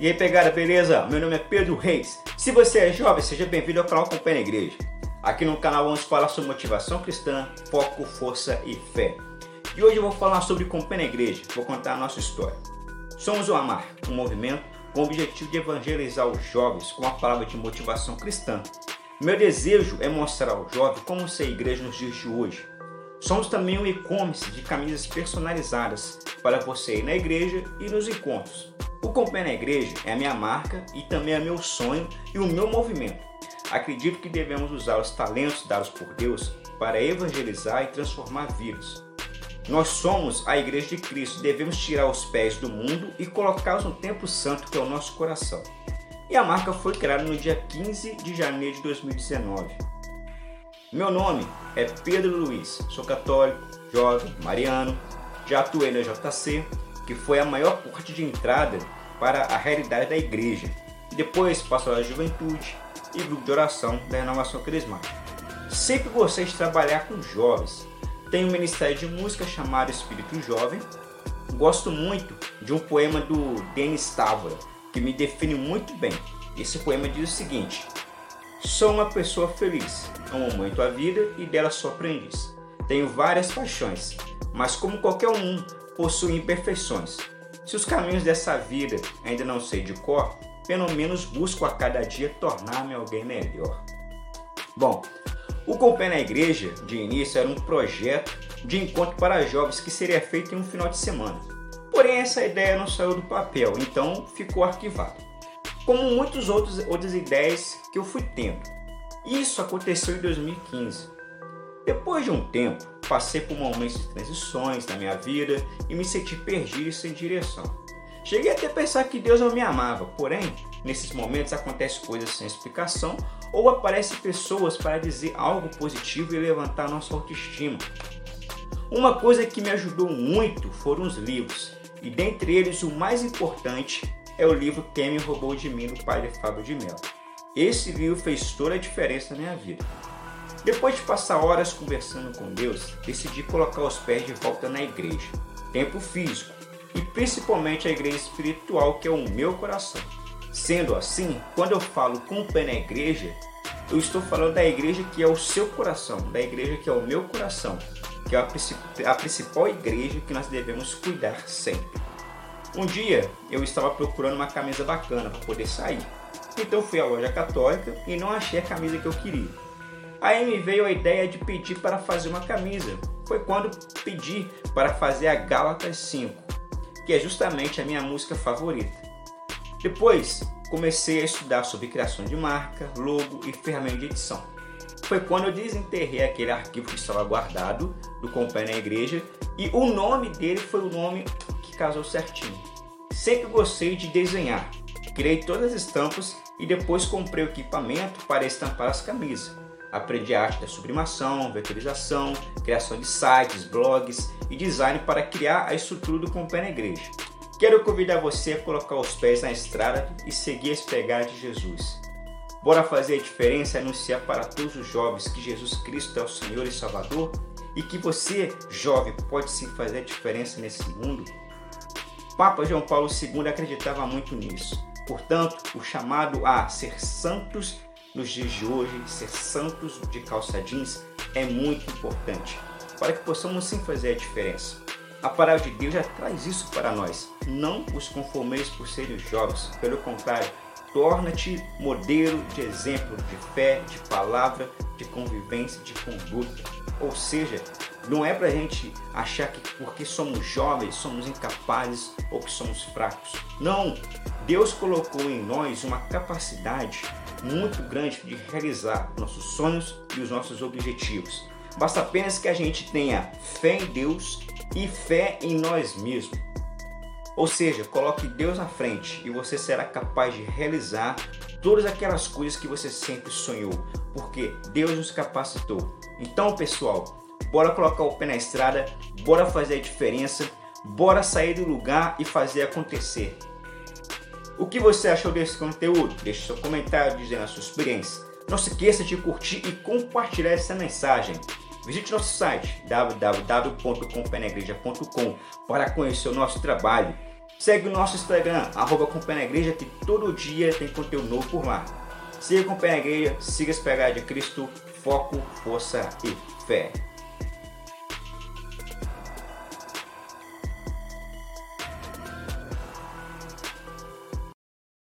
E aí pegada, beleza? Meu nome é Pedro Reis. Se você é jovem, seja bem-vindo ao canal Acompanha a Igreja. Aqui no canal vamos falar sobre motivação cristã, foco, força e fé. E hoje eu vou falar sobre Acompanha a Igreja, vou contar a nossa história. Somos o Amar, um movimento com o objetivo de evangelizar os jovens com a palavra de motivação cristã. Meu desejo é mostrar ao jovem como ser igreja nos dias de hoje. Somos também um e-commerce de camisas personalizadas para você ir na igreja e nos encontros. O Compé na Igreja é a minha marca e também é meu sonho e o meu movimento. Acredito que devemos usar os talentos dados por Deus para evangelizar e transformar vidas. Nós somos a Igreja de Cristo, devemos tirar os pés do mundo e colocá-los no Templo Santo, que é o nosso coração. E a marca foi criada no dia 15 de janeiro de 2019. Meu nome é Pedro Luiz, sou católico, jovem, mariano, já atuei na JC que foi a maior porta de entrada para a realidade da igreja. Depois passou a juventude e grupo de oração da renovação carismática. Sempre gostei de trabalhar com jovens. Tenho um ministério de música chamado Espírito Jovem. Gosto muito de um poema do Denis Távora, que me define muito bem. Esse poema diz o seguinte: Sou uma pessoa feliz, amo muito a vida e dela sou aprendiz. Tenho várias paixões, mas como qualquer um, possuem imperfeições. Se os caminhos dessa vida ainda não sei de cor, pelo menos busco a cada dia tornar-me alguém melhor. Bom, o Compé na Igreja, de início, era um projeto de encontro para jovens que seria feito em um final de semana. Porém, essa ideia não saiu do papel, então ficou arquivado. Como muitas outras ideias que eu fui tendo. Isso aconteceu em 2015. Depois de um tempo, passei por momentos de transições na minha vida e me senti perdido e sem direção. Cheguei até a pensar que Deus não me amava, porém, nesses momentos acontecem coisas sem explicação ou aparecem pessoas para dizer algo positivo e levantar nossa autoestima. Uma coisa que me ajudou muito foram os livros, e dentre eles o mais importante é o livro Quem me roubou de mim do padre Fábio de Mello. Esse livro fez toda a diferença na minha vida. Depois de passar horas conversando com Deus, decidi colocar os pés de volta na igreja, tempo físico e principalmente a igreja espiritual que é o meu coração. Sendo assim, quando eu falo com o pé na igreja, eu estou falando da igreja que é o seu coração, da igreja que é o meu coração, que é a, principal igreja que nós devemos cuidar sempre. Um dia eu estava procurando uma camisa bacana para poder sair, então fui à loja católica e não achei a camisa que eu queria. Aí me veio a ideia de pedir para fazer uma camisa. Foi quando pedi para fazer a Gálatas 5, que é justamente a minha música favorita. Depois comecei a estudar sobre criação de marca, logo e ferramenta de edição. Foi quando eu desenterrei aquele arquivo que estava guardado do Companhia na Igreja e o nome dele foi o nome que casou certinho. Sempre gostei de desenhar. Criei todas as estampas e depois comprei o equipamento para estampar as camisas. Aprendi a arte da sublimação, vetorização, criação de sites, blogs e design para criar a estrutura do Companhia Igreja. Quero convidar você a colocar os pés na estrada e seguir as pegadas de Jesus. Bora fazer a diferença e anunciar para todos os jovens que Jesus Cristo é o Senhor e Salvador e que você, jovem, pode sim fazer a diferença nesse mundo? Papa João Paulo II acreditava muito nisso. Portanto, o chamado a ser santos nos dias de hoje, ser santos de calça jeans é muito importante para que possamos sim fazer a diferença. A palavra de Deus já traz isso para nós. Não os conformeis por serem jovens, pelo contrário, torna-te modelo de exemplo de fé, de palavra, de convivência, de conduta. Ou seja, não é para a gente achar que porque somos jovens somos incapazes ou que somos fracos. Não! Deus colocou em nós uma capacidade muito grande de realizar nossos sonhos e os nossos objetivos. Basta apenas que a gente tenha fé em Deus e fé em nós mesmos. Ou seja, coloque Deus na frente e você será capaz de realizar todas aquelas coisas que você sempre sonhou, porque Deus nos capacitou. Então, pessoal, bora colocar o pé na estrada, bora fazer a diferença, bora sair do lugar e fazer acontecer. O que você achou desse conteúdo? Deixe seu comentário dizendo a sua experiência. Não se esqueça de curtir e compartilhar essa mensagem. Visite nosso site www.companhiagreja.com para conhecer o nosso trabalho. Segue o nosso Instagram, arroba Acompanha a Igreja, que todo dia tem conteúdo novo por lá. Siga a Igreja, siga as pegadas de Cristo, foco, força e fé.